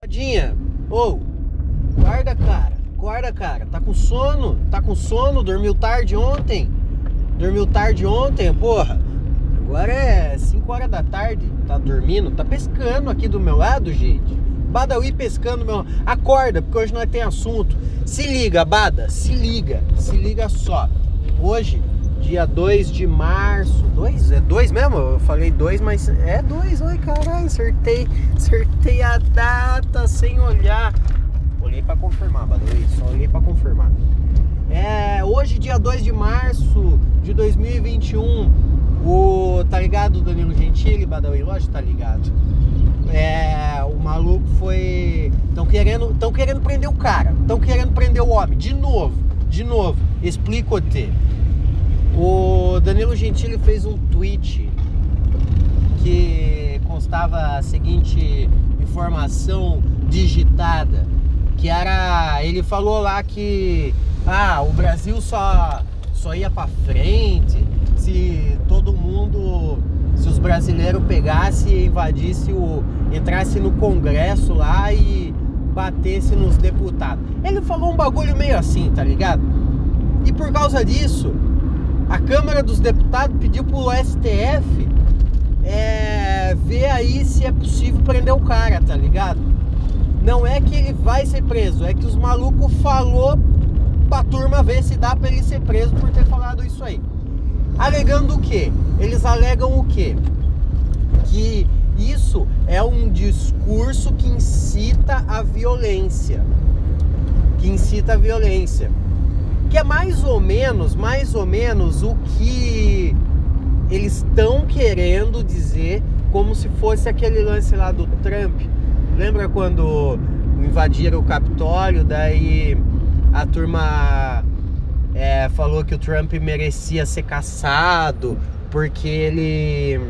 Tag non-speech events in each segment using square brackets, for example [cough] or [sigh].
Tadinha, ô, guarda cara, guarda cara, tá com sono? Tá com sono? Dormiu tarde ontem? Dormiu tarde ontem, porra? Agora é 5 horas da tarde, tá dormindo? Tá pescando aqui do meu lado, gente. Badawi pescando meu. Acorda, porque hoje nós tem assunto. Se liga, Bada, se liga, se liga só. Hoje, dia 2 de março. 2? É 2 mesmo? Eu falei 2, mas é 2. Ai, caralho, acertei. Acertei a data sem olhar. Olhei para confirmar, Badawi, só olhei para confirmar. É, hoje, dia 2 de março de 2021. O, tá ligado, Danilo Gentili, Badawi? Lógico tá ligado. É, o maluco foi. Estão querendo, tão querendo prender o cara. Estão querendo prender o homem. De novo, de novo. Explico-te. O Danilo Gentili fez um tweet que constava a seguinte informação digitada. Que era. Ele falou lá que. Ah, o Brasil só, só ia pra frente se todo mundo, se os brasileiros pegassem e invadissem o. entrasse no Congresso lá e batesse nos deputados. Ele falou um bagulho meio assim, tá ligado? E por causa disso, a Câmara dos Deputados pediu pro STF é, ver aí se é possível prender o cara, tá ligado? Não é que ele vai ser preso, é que os malucos falou pra turma ver se dá pra ele ser preso por ter falado isso aí. Alegando o quê? Eles alegam o quê? Que isso é um discurso que incita a violência. Que incita a violência. Que é mais ou menos, mais ou menos o que eles estão querendo dizer, como se fosse aquele lance lá do Trump. Lembra quando invadiram o Capitólio, daí a turma é, falou que o Trump merecia ser caçado porque ele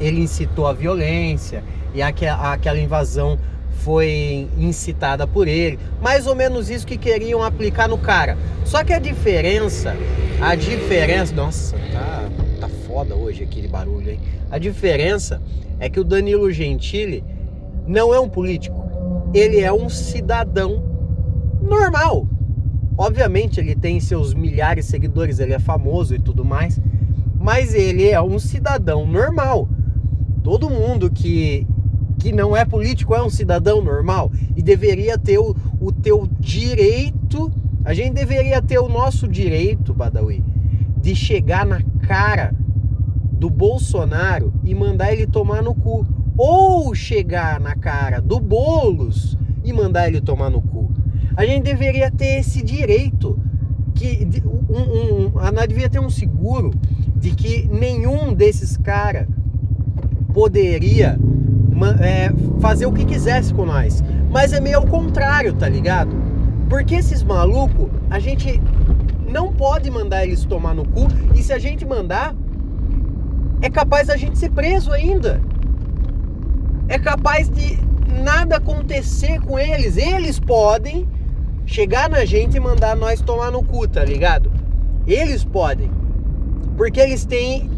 ele incitou a violência e aquela, aquela invasão foi incitada por ele. Mais ou menos isso que queriam aplicar no cara. Só que a diferença, a diferença, nossa, tá, tá foda hoje aquele barulho, hein? A diferença é que o Danilo Gentili não é um político, ele é um cidadão normal. Obviamente ele tem seus milhares de seguidores, ele é famoso e tudo mais, mas ele é um cidadão normal. Todo mundo que, que não é político é um cidadão normal e deveria ter o, o teu direito, a gente deveria ter o nosso direito, Badawi, de chegar na cara do Bolsonaro e mandar ele tomar no cu. Ou chegar na cara do Bolos e mandar ele tomar no cu. A gente deveria ter esse direito. Que um, um, a nós devia ter um seguro de que nenhum desses caras poderia é, fazer o que quisesse com nós. Mas é meio ao contrário, tá ligado? Porque esses malucos, a gente não pode mandar eles tomar no cu. E se a gente mandar, é capaz da gente ser preso ainda. É capaz de nada acontecer com eles. Eles podem chegar na gente e mandar nós tomar no cu, tá ligado? Eles podem. Porque eles têm.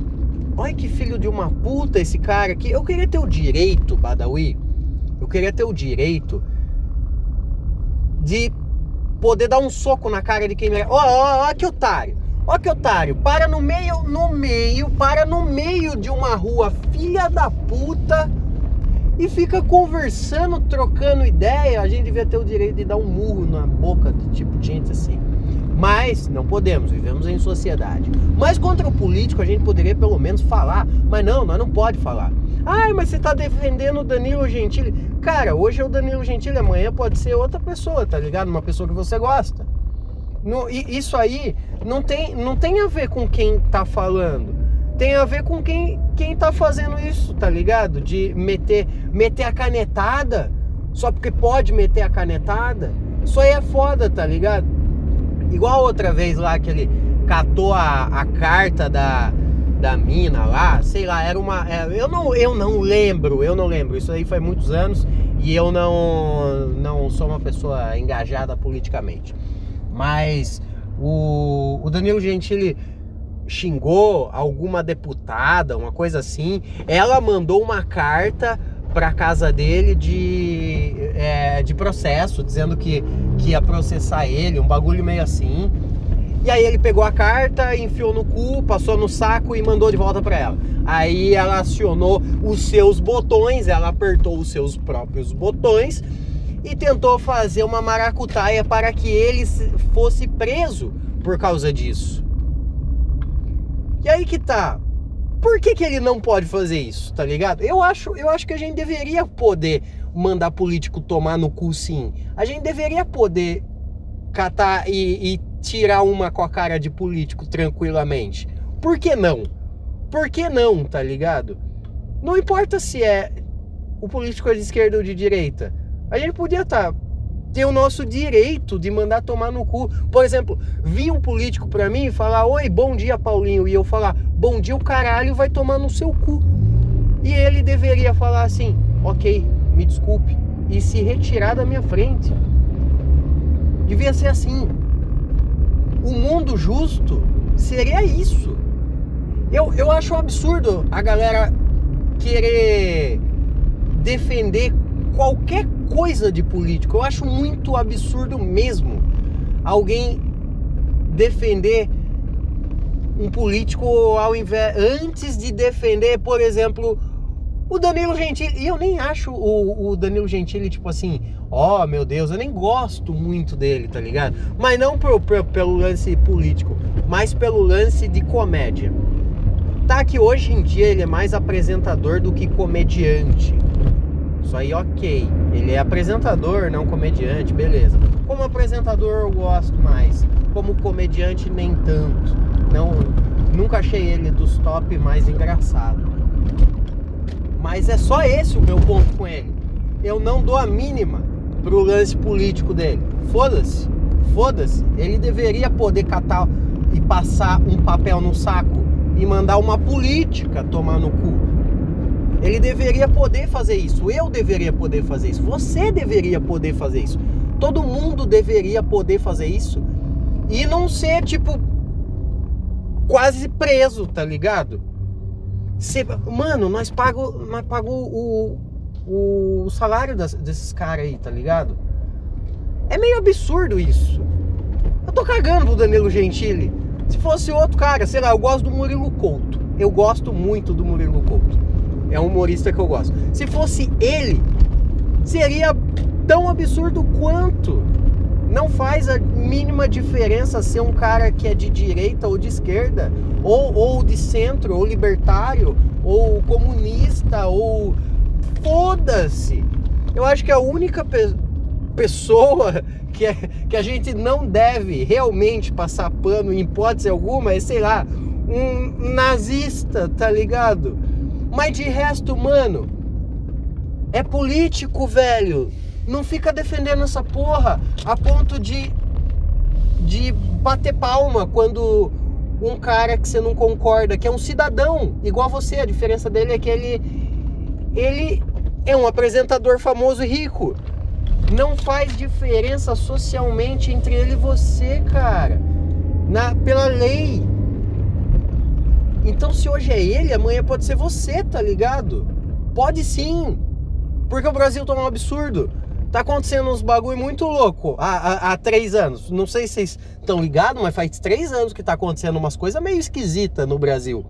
Olha que filho de uma puta esse cara aqui. Eu queria ter o direito, Badawi. Eu queria ter o direito de poder dar um soco na cara de quem merece. Ó, ó, ó, que otário. Ó que otário. Para no meio, no meio, para no meio de uma rua, filha da puta e fica conversando, trocando ideia, a gente devia ter o direito de dar um murro na boca de tipo de gente assim. Mas não podemos, vivemos em sociedade. Mas contra o político a gente poderia pelo menos falar, mas não, nós não pode falar. Ai, mas você está defendendo o Danilo Gentili. Cara, hoje é o Danilo Gentili, amanhã pode ser outra pessoa, tá ligado? Uma pessoa que você gosta. No, isso aí não tem, não tem a ver com quem tá falando tem a ver com quem, quem tá fazendo isso, tá ligado? De meter, meter a canetada só porque pode meter a canetada. Isso aí é foda, tá ligado? Igual outra vez lá que ele catou a, a carta da, da mina lá, sei lá, era uma. É, eu, não, eu não lembro, eu não lembro. Isso aí faz muitos anos e eu não, não sou uma pessoa engajada politicamente. Mas o, o Danilo Gentili xingou alguma deputada, uma coisa assim. Ela mandou uma carta pra casa dele de, é, de processo, dizendo que, que ia processar ele, um bagulho meio assim. E aí ele pegou a carta, enfiou no cu, passou no saco e mandou de volta para ela. Aí ela acionou os seus botões, ela apertou os seus próprios botões e tentou fazer uma maracutaia para que ele fosse preso por causa disso. E aí que tá. Por que, que ele não pode fazer isso, tá ligado? Eu acho, eu acho que a gente deveria poder mandar político tomar no cu sim. A gente deveria poder catar e, e tirar uma com a cara de político tranquilamente. Por que não? Por que não, tá ligado? Não importa se é o político de esquerda ou de direita. A gente podia estar tá, ter o nosso direito de mandar tomar no cu. Por exemplo, vir um político para mim e falar: "Oi, bom dia, Paulinho", e eu falar: "Bom dia, o caralho vai tomar no seu cu". E ele deveria falar assim: "OK, me desculpe" e se retirar da minha frente. Devia ser assim. O mundo justo seria isso. Eu, eu acho um absurdo a galera querer defender qualquer coisa de político. Eu acho muito absurdo mesmo alguém defender um político ao invés antes de defender, por exemplo, o Danilo Gentili. E eu nem acho o, o Danilo Gentili tipo assim, ó oh, meu Deus, eu nem gosto muito dele, tá ligado? Mas não pelo lance político, mas pelo lance de comédia. Tá que hoje em dia ele é mais apresentador do que comediante. Isso aí, ok. Ele é apresentador, não comediante, beleza. Como apresentador eu gosto mais. Como comediante, nem tanto. Não, nunca achei ele dos top mais engraçado. Mas é só esse o meu ponto com ele. Eu não dou a mínima pro lance político dele. Foda-se. Foda-se. Ele deveria poder catar e passar um papel no saco e mandar uma política tomar no cu. Ele deveria poder fazer isso. Eu deveria poder fazer isso. Você deveria poder fazer isso. Todo mundo deveria poder fazer isso. E não ser, tipo, quase preso, tá ligado? Cê, mano, nós pagamos nós pago o, o salário das, desses caras aí, tá ligado? É meio absurdo isso. Eu tô cagando pro Danilo Gentili. Se fosse outro cara, sei lá, eu gosto do Murilo Couto. Eu gosto muito do Murilo Couto. É um humorista que eu gosto. Se fosse ele, seria tão absurdo quanto. Não faz a mínima diferença ser um cara que é de direita ou de esquerda, ou, ou de centro, ou libertário, ou comunista, ou foda-se. Eu acho que a única pe pessoa [laughs] que, é, que a gente não deve realmente passar pano em hipótese alguma é, sei lá, um nazista, tá ligado? Mas de resto, mano, é político, velho. Não fica defendendo essa porra a ponto de, de bater palma quando um cara que você não concorda, que é um cidadão igual você, a diferença dele é que ele, ele é um apresentador famoso e rico. Não faz diferença socialmente entre ele e você, cara. Na, pela lei. Então, se hoje é ele, amanhã pode ser você, tá ligado? Pode sim. Porque o Brasil tá um absurdo. Tá acontecendo uns bagulho muito louco há, há, há três anos. Não sei se vocês estão ligados, mas faz três anos que tá acontecendo umas coisas meio esquisitas no Brasil.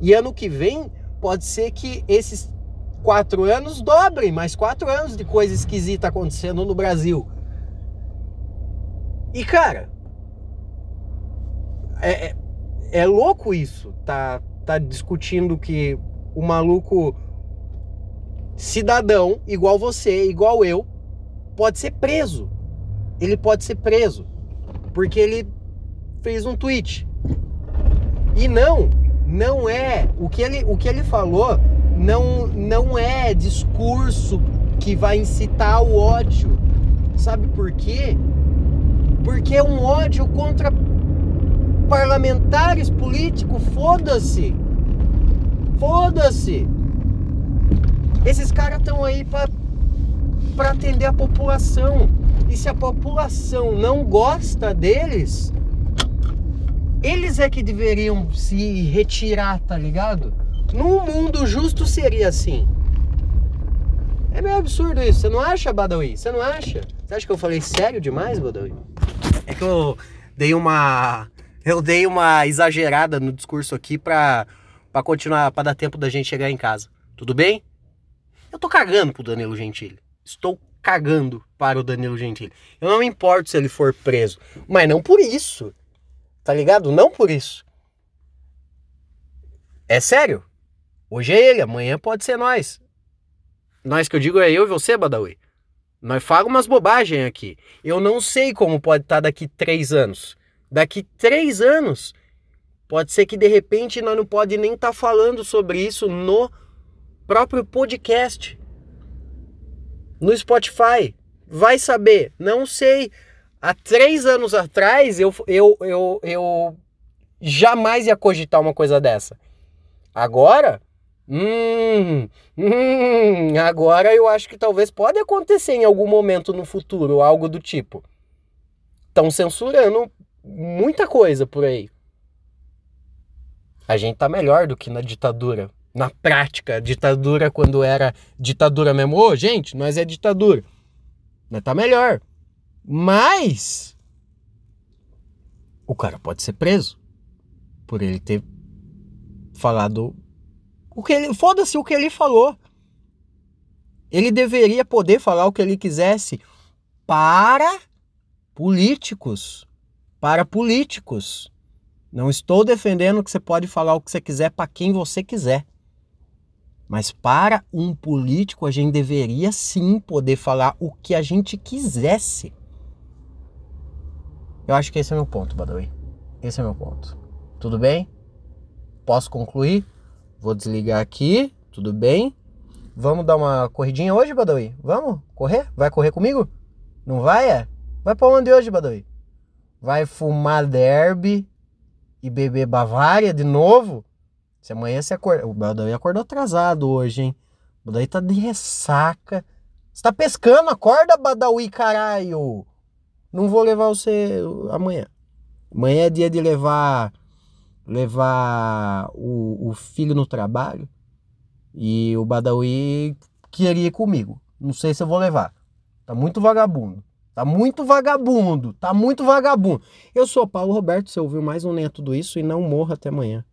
E ano que vem, pode ser que esses quatro anos dobrem mais quatro anos de coisa esquisita acontecendo no Brasil. E cara, é, é, louco isso. Tá, tá discutindo que o maluco cidadão, igual você, igual eu, pode ser preso. Ele pode ser preso. Porque ele fez um tweet. E não, não é. O que ele, o que ele falou não, não é discurso que vai incitar o ódio. Sabe por quê? Porque é um ódio contra parlamentares políticos. Foda-se! Foda-se! Esses caras estão aí para atender a população. E se a população não gosta deles, eles é que deveriam se retirar, tá ligado? Num mundo justo seria assim. É meio absurdo isso. Você não acha, Badawi? Você não acha? Você acha que eu falei sério demais, Badawi? É que eu dei uma. Eu dei uma exagerada no discurso aqui pra, pra continuar, pra dar tempo da gente chegar em casa. Tudo bem? Eu tô cagando pro Danilo Gentili. Estou cagando para o Danilo Gentili. Eu não me importo se ele for preso. Mas não por isso. Tá ligado? Não por isso. É sério. Hoje é ele, amanhã pode ser nós. Nós que eu digo é eu e você, Badawi. Nós falamos umas bobagens aqui. Eu não sei como pode estar daqui três anos. Daqui três anos, pode ser que de repente nós não pode nem estar tá falando sobre isso no próprio podcast. No Spotify. Vai saber. Não sei. Há três anos atrás, eu, eu, eu, eu jamais ia cogitar uma coisa dessa. Agora, Hum, hum, agora eu acho que talvez pode acontecer em algum momento no futuro, algo do tipo. Estão censurando muita coisa por aí. A gente tá melhor do que na ditadura. Na prática, ditadura quando era ditadura mesmo. Ô, gente, nós é ditadura. Nós tá melhor. Mas o cara pode ser preso por ele ter falado o que ele, foda-se o que ele falou. Ele deveria poder falar o que ele quisesse para políticos. Para políticos. Não estou defendendo que você pode falar o que você quiser para quem você quiser. Mas para um político, a gente deveria sim poder falar o que a gente quisesse. Eu acho que esse é meu ponto, Badawi. Esse é meu ponto. Tudo bem? Posso concluir? Vou desligar aqui, tudo bem? Vamos dar uma corridinha hoje, Badawi? Vamos? Correr? Vai correr comigo? Não vai, é? Vai pra onde hoje, Badawi? Vai fumar derby e beber Bavária de novo? Se amanhã você acorda... O Badawi acordou atrasado hoje, hein? O Badawi tá de ressaca. Você tá pescando? Acorda, Badawi, caralho! Não vou levar você amanhã. Amanhã é dia de levar levar o, o filho no trabalho e o Badawi queria ir comigo. Não sei se eu vou levar. Tá muito vagabundo. Tá muito vagabundo. Tá muito vagabundo. Eu sou Paulo Roberto. Você ouviu mais um Nem Tudo Isso e não morra até amanhã.